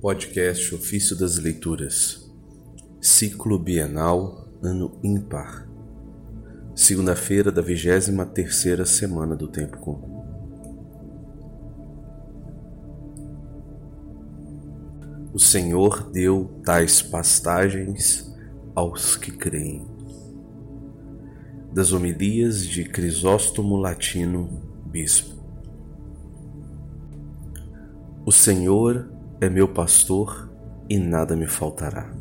Podcast Ofício das Leituras, Ciclo Bienal, Ano Ímpar, segunda-feira da vigésima terceira semana do Tempo Comum. O Senhor deu tais pastagens aos que creem. Das homilias de Crisóstomo Latino, Bispo. O Senhor é meu pastor e nada me faltará.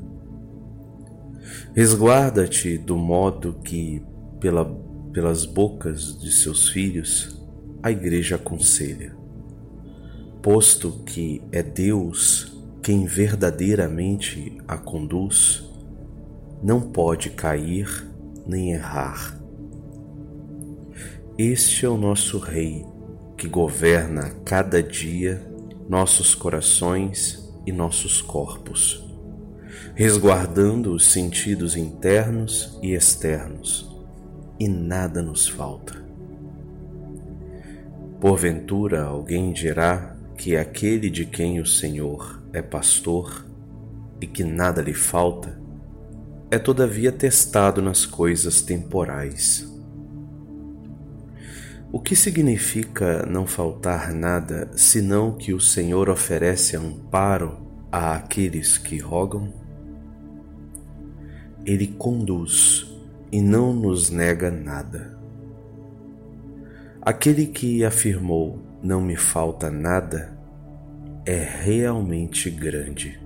Resguarda-te do modo que, pela, pelas bocas de seus filhos, a Igreja aconselha, posto que é Deus quem verdadeiramente a conduz, não pode cair nem errar. Este é o nosso Rei que governa cada dia nossos corações e nossos corpos, resguardando os sentidos internos e externos, e nada nos falta. Porventura alguém dirá que aquele de quem o Senhor é pastor e que nada lhe falta, é todavia testado nas coisas temporais o que significa não faltar nada, senão que o Senhor oferece amparo a aqueles que rogam? Ele conduz e não nos nega nada. Aquele que afirmou não me falta nada é realmente grande.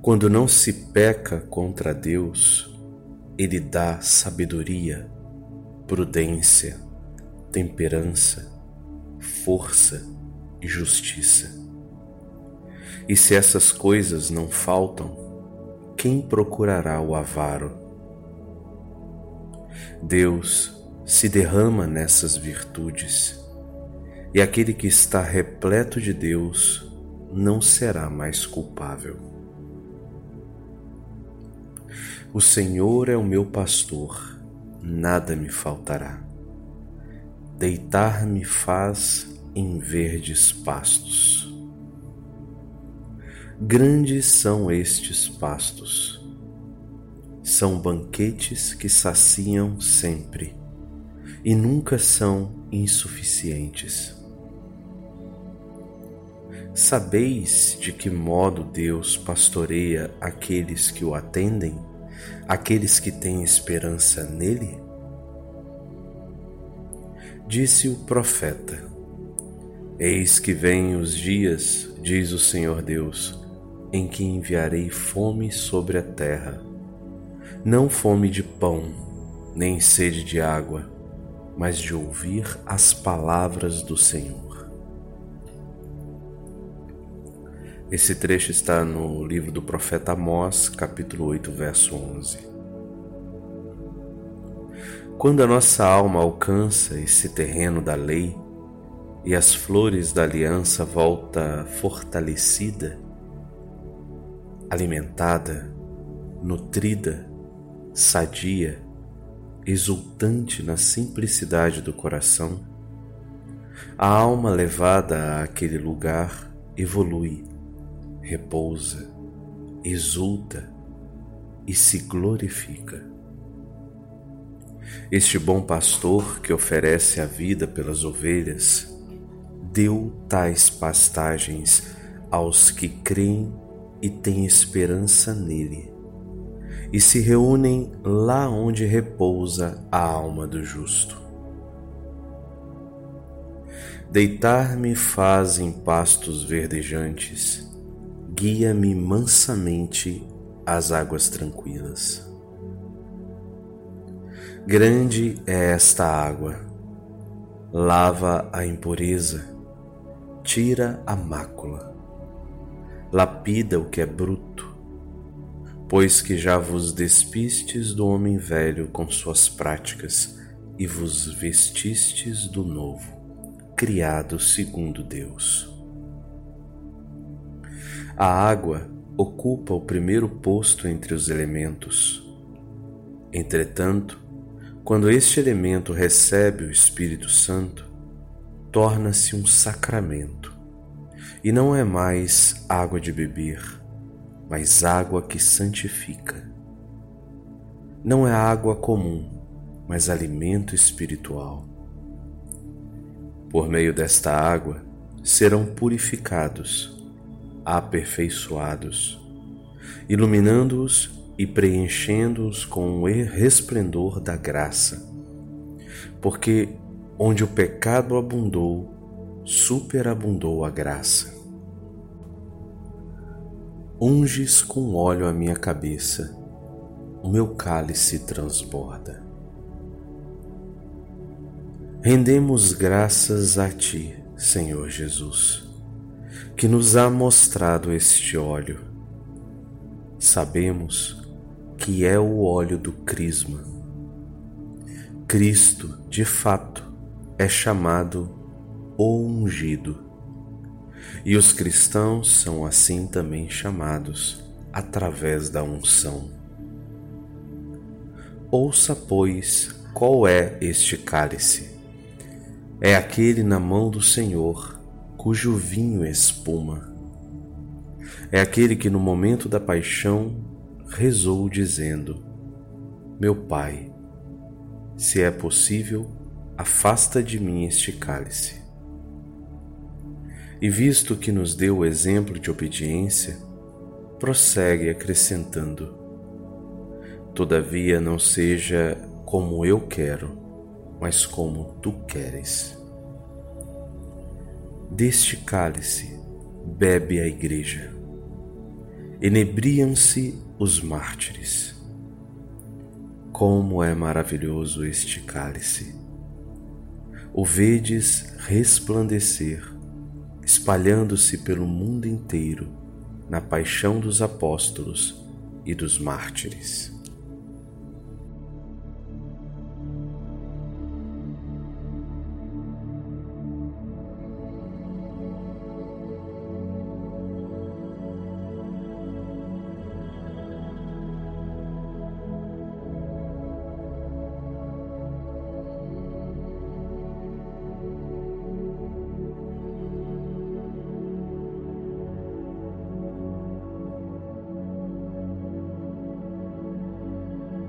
Quando não se peca contra Deus, Ele dá sabedoria prudência, temperança, força e justiça. E se essas coisas não faltam, quem procurará o avaro? Deus se derrama nessas virtudes, e aquele que está repleto de Deus não será mais culpável. O Senhor é o meu pastor nada me faltará. Deitar-me faz em verdes pastos. Grandes são estes pastos. São banquetes que saciam sempre e nunca são insuficientes. Sabeis de que modo Deus pastoreia aqueles que o atendem? Aqueles que têm esperança nele? Disse o profeta: Eis que vêm os dias, diz o Senhor Deus, em que enviarei fome sobre a terra, não fome de pão, nem sede de água, mas de ouvir as palavras do Senhor. Esse trecho está no livro do profeta Amós, capítulo 8, verso 11. Quando a nossa alma alcança esse terreno da lei e as flores da aliança volta fortalecida, alimentada, nutrida, sadia, exultante na simplicidade do coração, a alma levada àquele lugar evolui repousa, exulta e se glorifica. Este bom pastor que oferece a vida pelas ovelhas deu tais pastagens aos que creem e têm esperança nele, e se reúnem lá onde repousa a alma do justo. Deitar-me faz em pastos verdejantes guia-me mansamente às águas tranquilas. Grande é esta água, lava a impureza, tira a mácula, lapida o que é bruto, pois que já vos despistes do homem velho com suas práticas e vos vestistes do novo, criado segundo Deus. A água ocupa o primeiro posto entre os elementos. Entretanto, quando este elemento recebe o Espírito Santo, torna-se um sacramento e não é mais água de beber, mas água que santifica. Não é água comum, mas alimento espiritual. Por meio desta água serão purificados, aperfeiçoados, iluminando-os e preenchendo-os com o resplendor da graça. Porque onde o pecado abundou, superabundou a graça. Unges com óleo a minha cabeça, o meu cálice transborda. Rendemos graças a Ti, Senhor Jesus, que nos há mostrado este óleo. Sabemos que é o óleo do Crisma. Cristo, de fato, é chamado o ungido. E os cristãos são assim também chamados através da unção. Ouça, pois, qual é este cálice. É aquele na mão do Senhor, cujo vinho espuma. É aquele que no momento da paixão rezou dizendo: Meu Pai, se é possível, afasta de mim este cálice. E visto que nos deu o exemplo de obediência, prossegue acrescentando: Todavia não seja como eu quero, mas como tu queres. Deste cálice bebe a Igreja. Enebriam-se os mártires. Como é maravilhoso este cálice! O vedes resplandecer espalhando-se pelo mundo inteiro na paixão dos apóstolos e dos mártires.